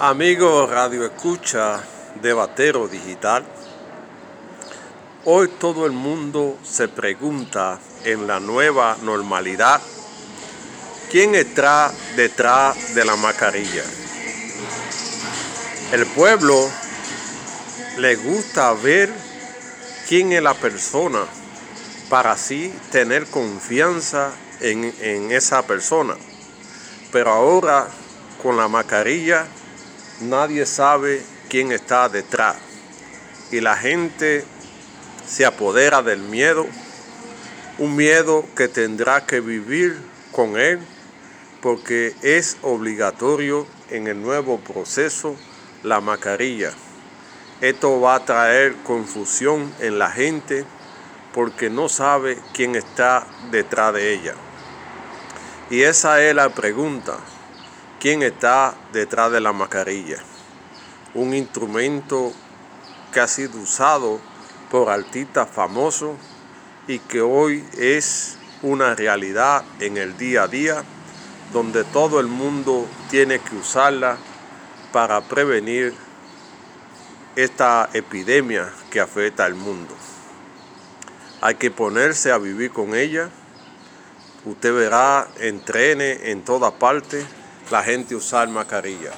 Amigo Radio Escucha de Batero Digital, hoy todo el mundo se pregunta en la nueva normalidad quién está detrás de la mascarilla. El pueblo le gusta ver quién es la persona para así tener confianza en, en esa persona. Pero ahora con la mascarilla nadie sabe quién está detrás. Y la gente se apodera del miedo, un miedo que tendrá que vivir con él porque es obligatorio en el nuevo proceso la mascarilla. Esto va a traer confusión en la gente porque no sabe quién está detrás de ella. Y esa es la pregunta. ¿Quién está detrás de la mascarilla? Un instrumento que ha sido usado por artistas famosos y que hoy es una realidad en el día a día, donde todo el mundo tiene que usarla para prevenir esta epidemia que afecta al mundo. Hay que ponerse a vivir con ella. Usted verá, entrene en toda parte la gente usar mascarilla.